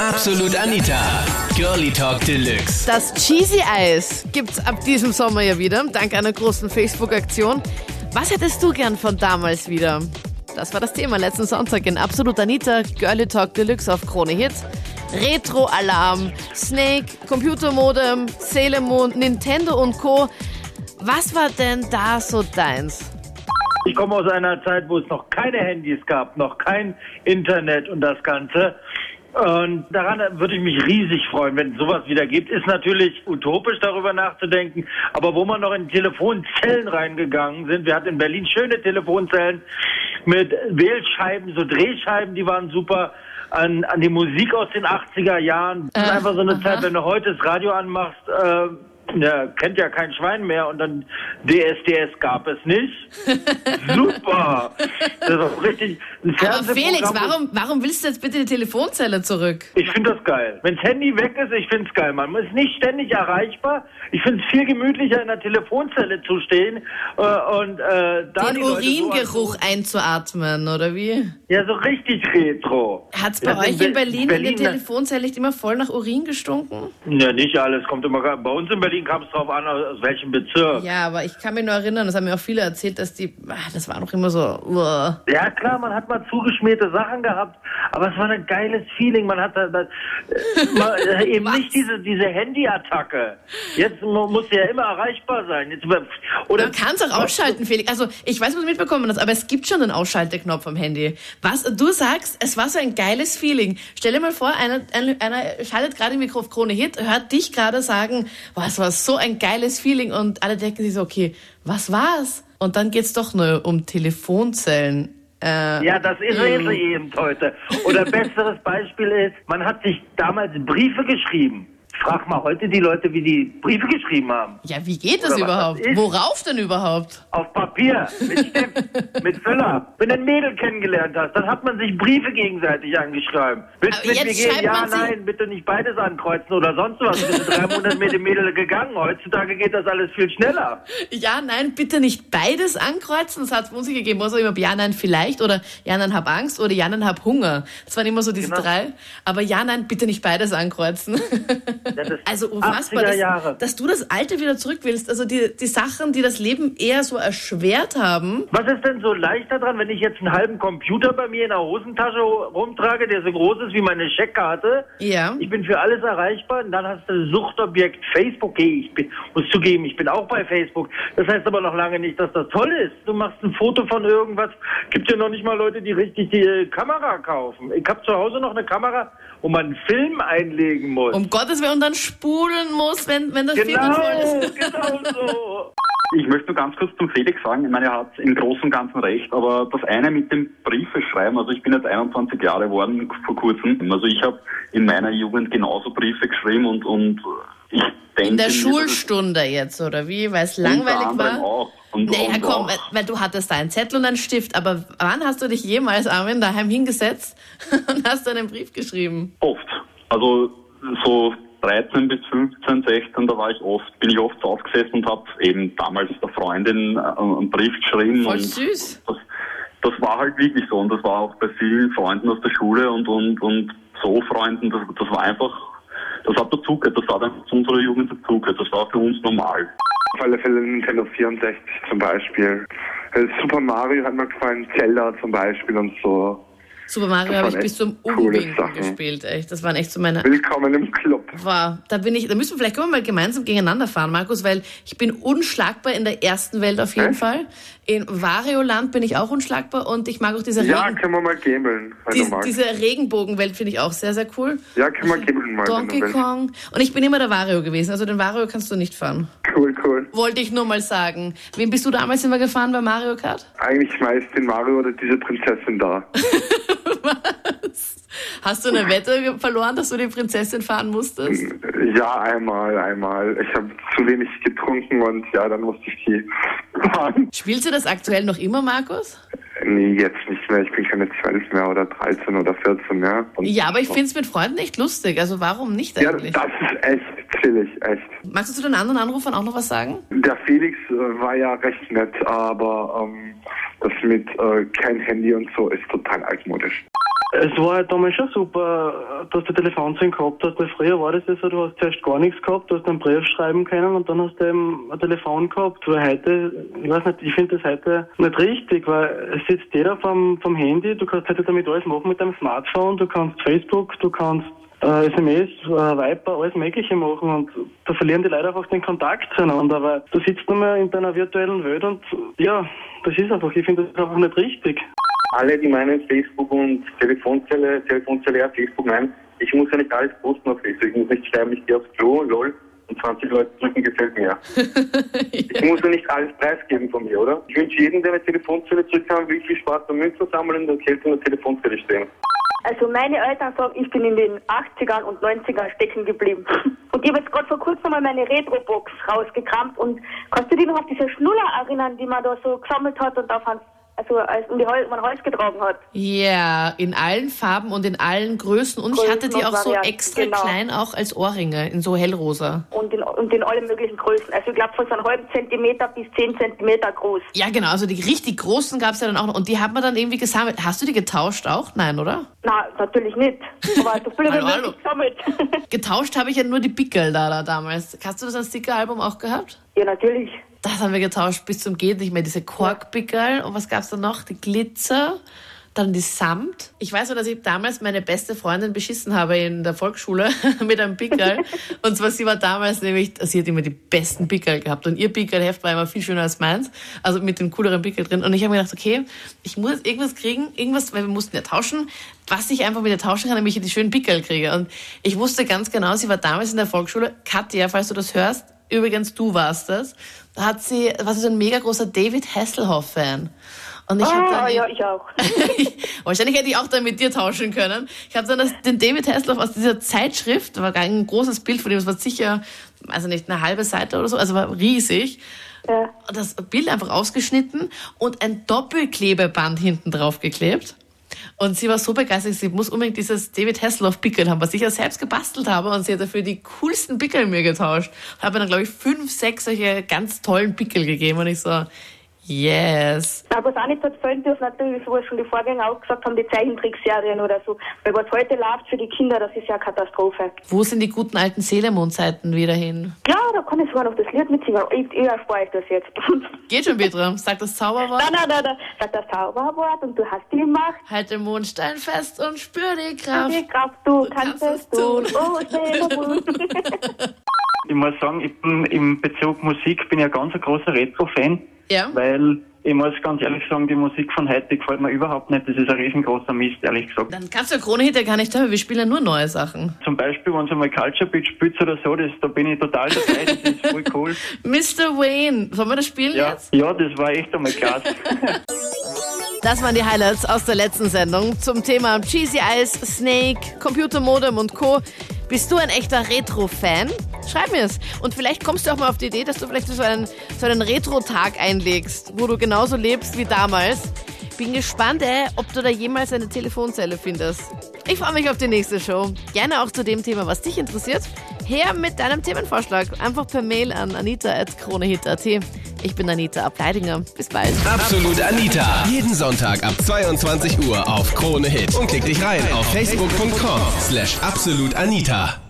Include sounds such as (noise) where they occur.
Absolut Anita, Girlie Talk Deluxe. Das Cheesy Eis gibt's ab diesem Sommer ja wieder, dank einer großen Facebook-Aktion. Was hättest du gern von damals wieder? Das war das Thema letzten Sonntag in Absolut Anita, Girlie Talk Deluxe auf Krone Hits. Retro-Alarm, Snake, Computermodem, Sailor Moon, Nintendo und Co. Was war denn da so deins? Ich komme aus einer Zeit, wo es noch keine Handys gab, noch kein Internet und das Ganze. Und daran würde ich mich riesig freuen, wenn es sowas wieder gibt. Ist natürlich utopisch, darüber nachzudenken. Aber wo man noch in Telefonzellen reingegangen sind, wir hatten in Berlin schöne Telefonzellen mit Wählscheiben, so Drehscheiben, die waren super. An, an die Musik aus den 80er Jahren. Das ist Äh, einfach so eine aha. Zeit, wenn du heute das Radio anmachst, äh, ja, kennt ja kein Schwein mehr und dann DSDS gab es nicht. (laughs) Super! Das war richtig ein Aber Felix, warum, warum willst du jetzt bitte die Telefonzelle zurück? ich finde das geil. Wenns Handy weg ist, ich finde es geil. Man ist nicht ständig erreichbar. Ich finde es viel gemütlicher, in der Telefonzelle zu stehen äh, und äh, da Den Uringeruch So einzuatmen, oder wie? ja, so richtig retro. Hat's bei Ja, euch in Berlin, in der Berlin- Telefonzelle nicht immer voll nach Urin gestunken? Ja, nicht alles. Kommt immer. Bei uns in Berlin kam es drauf an, aus welchem Bezirk. Ja, aber ich kann mich nur erinnern, das haben mir auch viele erzählt, dass die, ah, das war doch immer so, uah. Ja klar, man hat mal zugeschmierte Sachen gehabt, aber es war ein geiles Feeling. Man hat da, da, (laughs) mal, äh, eben Was? nicht diese diese Handyattacke. Jetzt mu- muss ja immer erreichbar sein. Jetzt, oder Man kann es auch ausschalten, Felix. Also, ich weiß, was du mitbekommen hast, aber es gibt schon einen Ausschalteknopf am Handy. Was du sagst, es war so ein geiles Feeling. Stell dir mal vor, einer, einer, schaltet gerade im Mikro auf Krone Hit, hört dich gerade sagen, boah, es war so ein geiles Feeling und alle denken sich so, okay, was war's? Und dann geht's doch nur um Telefonzellen. Äh, Ja, das ist Mm. es eben heute. Oder besseres Beispiel ist, man hat sich damals Briefe geschrieben. Frag mal heute die Leute, wie die Briefe geschrieben haben. ja, wie geht das Oder überhaupt? das. Worauf denn überhaupt? Auf Papier, mit Stift, (laughs) mit Füller. Wenn du ein Mädel kennengelernt hast, dann hat man sich Briefe gegenseitig angeschrieben. Willst du mit jetzt mir gehen? Ja, nein, bitte nicht beides ankreuzen oder sonst was. Monate mit dem Mädel gegangen. Heutzutage geht das alles viel schneller. Ja, nein, bitte nicht beides ankreuzen. Das hat es nicht gegeben. Also immer ja, nein, vielleicht oder ja, nein, hab Angst oder ja, nein, hab Hunger. Das waren immer so diese Genau. drei. Aber ja, nein, bitte nicht beides ankreuzen. (laughs) Also unfassbar, 80er Jahre. dass, dass du das Alte wieder zurück willst. Also die, die Sachen, die das Leben eher so erschwert haben. Was ist denn so leicht daran, wenn ich jetzt einen halben Computer bei mir in der Hosentasche rumtrage, der so groß ist wie meine Scheckkarte? Ja. Ich bin für alles erreichbar und dann hast du Suchtobjekt Facebook. Okay, ich bin, muss zugeben, ich bin auch bei Facebook. Das heißt aber noch lange nicht, dass das toll ist. Du machst ein Foto von irgendwas. Gibt ja noch nicht mal Leute, die richtig die äh, Kamera kaufen. Ich habe zu Hause noch eine Kamera, wo man einen Film einlegen muss. Um Gottes Willen und dann spulen muss, wenn, wenn das genau, voll ist. (laughs) genau so. Ich möchte nur ganz kurz zum Felix sagen, ich meine, er hat im Großen und Ganzen recht, aber das eine mit dem Briefe schreiben, also ich bin jetzt 21 Jahre geworden vor kurzem, also ich habe in meiner Jugend genauso Briefe geschrieben und, und ich denke... In der mir, Schulstunde jetzt, oder wie? Weil es langweilig war? Auch. Und, Naja, und komm, auch, weil, weil du hattest da einen Zettel und einen Stift, aber wann hast du dich jemals, Armin, daheim hingesetzt (laughs) und hast einen Brief geschrieben? Oft. Also so 13 bis 15, 16, da war ich oft, bin ich oft aufgesessen und habe eben damals der Freundin äh, einen Brief geschrieben. Voll und süß. Das, das war halt wirklich so und das war auch bei vielen Freunden aus der Schule und und und so Freunden, das, das war einfach, das hat dazugehört, das hat einfach zu unserer Jugend dazugehört, das war für uns normal. Auf alle Fälle Nintendo 64 zum Beispiel. Äh, Super Mario hat mir gefallen, Zelda zum Beispiel und so. Super Mario habe ich bis zum Umwinken gespielt, echt. Das waren echt so meine. Willkommen im Club. Wow, da bin ich, da müssen wir vielleicht können wir mal gemeinsam gegeneinander fahren, Markus, weil ich bin unschlagbar in der ersten Welt auf jeden Echt? Fall. In Wario-Land bin ich auch unschlagbar und ich mag auch diese, Ja, Regen, können wir mal gameln, wenn die, du magst. diese Regenbogenwelt finde ich auch sehr, sehr cool. Ja, können wir gameln mal, Donkey. Kong. Und ich bin immer der Wario gewesen, also den Wario kannst du nicht fahren. Cool, cool. Wollte ich nur mal sagen. Wen bist du damals immer gefahren bei Mario Kart? Eigentlich meist den Mario oder diese Prinzessin da. (laughs) Hast du eine Wette verloren, dass du die Prinzessin fahren musstest? Ja, einmal, einmal. Ich habe zu wenig getrunken und ja, dann musste ich die (laughs) fahren. Spielst du das aktuell noch immer, Markus? Nee, jetzt nicht mehr. Ich bin keine 12 mehr oder 13 oder 14 mehr. Und Ja, aber ich finde es mit Freunden echt lustig. Also warum nicht Ja, eigentlich? das ist echt chillig, echt. Magst du zu den anderen Anrufern auch noch was sagen? Der Felix äh, war ja recht nett, aber ähm, das mit äh, kein Handy und so ist total altmodisch. Es war halt damals schon super, dass du Telefonzellen gehabt hast, weil früher war das ja so, du hast zuerst gar nichts gehabt, du hast einen Brief schreiben können und dann hast du eben ein Telefon gehabt. Weil heute, ich weiß nicht, ich finde das heute nicht richtig, weil es sitzt jeder vom, vom Handy, du kannst heute damit alles machen mit deinem Smartphone, du kannst Facebook, du kannst äh, SMS, äh, Viper, alles Mögliche machen und da verlieren die Leute einfach den Kontakt zueinander, weil du sitzt nur mehr in deiner virtuellen Welt und ja, das ist einfach, ich finde das einfach nicht richtig alle, die meinen Facebook und Telefonzelle, Telefonzelle, ja, Facebook, nein, ich muss ja nicht alles posten auf Facebook. Ich muss nicht schreiben, ich gehe aufs Klo, lol, und 20 Leute drücken, gefällt mir. (laughs) ich muss ja nicht alles preisgeben von mir, oder? Ich wünsche jedem, der eine Telefonzelle zurückkam, will viel Spaß beim Münzen sammeln und Kälte in der Telefonzelle stehen. Also meine Eltern sagen, ich bin in den 80ern und 90ern stecken geblieben. (laughs) Und ich habe jetzt gerade vor kurzem mal meine Retro-Box rausgekramt und kannst du dich noch auf diese Schnuller erinnern, die man da so gesammelt hat und auf einen also als um die Hol man Holz getragen hat. Ja, yeah, in allen Farben und in allen Größen. Und Größen ich hatte die auch so extra genau. klein, auch als Ohrringe, in so hellrosa. Und in, und in allen möglichen Größen. Also ich glaube von so einem halben Zentimeter bis zehn Zentimeter groß. Ja, genau. Also die richtig großen gab es ja dann auch noch. Und die hat man dann irgendwie gesammelt. Hast du die getauscht auch? Nein, oder? Nein, natürlich nicht. Aber so (laughs) viele hallo. gesammelt. (laughs) Getauscht habe ich ja nur die Pickel da, da damals. Hast du das als Stickeralbum auch gehabt? Ja, natürlich das haben wir getauscht bis zum geht nicht mehr. Diese Korkpickel und was gab's da noch? Die Glitzer, dann die Samt. Ich weiß nur, dass ich damals meine beste Freundin beschissen habe in der Volksschule (laughs) mit einem Pickel. (laughs) und zwar sie war damals nämlich, sie hat immer die besten Pickel gehabt und ihr Pickelheft war immer viel schöner als meins, also mit den cooleren Pickel drin. Und ich habe mir gedacht, okay, ich muss jetzt irgendwas kriegen, irgendwas, weil wir mussten ja tauschen, was ich einfach mit ihr tauschen kann, damit ich die schönen Pickel kriege. Und ich wusste ganz genau, sie war damals in der Volksschule. Katja, falls du das hörst, übrigens du warst das, hat sie, war sie so ein mega großer David Hasselhoff-Fan. Und ich ah, habe dann, ja, ich auch. (laughs) wahrscheinlich hätte ich auch dann mit dir tauschen können. Ich habe dann das, den David Hasselhoff aus dieser Zeitschrift, da war gar ein großes Bild von ihm, das war sicher, also nicht eine halbe Seite oder so, also war riesig. Ja. Das Bild einfach ausgeschnitten und ein Doppelklebeband hinten drauf geklebt. Und sie war so begeistert, sie muss unbedingt dieses David Hasselhoff Pickel haben, was ich ja selbst gebastelt habe. Und sie hat dafür die coolsten Pickel mir getauscht. Und habe mir dann, glaube ich, fünf, sechs solche ganz tollen Pickel gegeben. Und ich so, Yes. Aber was auch nicht fehlen dürfen, natürlich, so was schon die Vorgänger auch gesagt haben, die Zeichentrickserien oder so. Weil was heute läuft für die Kinder, das ist ja eine Katastrophe. Wo sind die guten alten Seelemond-Zeiten wieder hin? Ja, da kann ich sogar noch das Lied mitsingen. Ich, ich erspare ich das jetzt. Geht schon, Petra. Sag das Zauberwort. (laughs) Nein, nein, nein, nein. Sag das Zauberwort und du hast die. Halt den Mondstein fest und spür die Kraft. Die Kraft, du, du kannst, kannst, es tun. tun. Oh, (laughs) (laughs) ich muss sagen, ich bin im Bezug Musik bin ja ganz ein großer Retro-Fan. Ja. Weil ich muss ganz ehrlich sagen, die Musik von heute gefällt mir überhaupt nicht. Das ist ein riesengroßer Mist, ehrlich gesagt. Dann kannst du ja Krone ja gar nicht hören, wir spielen ja nur neue Sachen. Zum Beispiel, wenn du mal Culture Beat spielst oder so, das, da bin ich total dabei, das ist (laughs) voll cool. Mr. Wayne, sollen wir das spielen ja. jetzt? Ja, das war echt einmal klasse. Das waren die Highlights aus der letzten Sendung zum Thema Cheesy Eyes, Snake, Computermodem und Co. Bist du ein echter Retro-Fan? Schreib mir es. Und vielleicht kommst du auch mal auf die Idee, dass du vielleicht so einen, so einen Retro-Tag einlegst, wo du genauso lebst wie damals. Bin gespannt, ey, ob du da jemals eine Telefonzelle findest. Ich freue mich auf die nächste Show. Gerne auch zu dem Thema, was dich interessiert. Her mit deinem Themenvorschlag. Einfach per Mail an anita.kronehit.at. Ich bin Anita Ableidinger. Bis bald. Absolut Anita. Jeden Sonntag ab 22 Uhr auf Krone Hit. Und klick dich rein auf facebook.com slash absolutanita.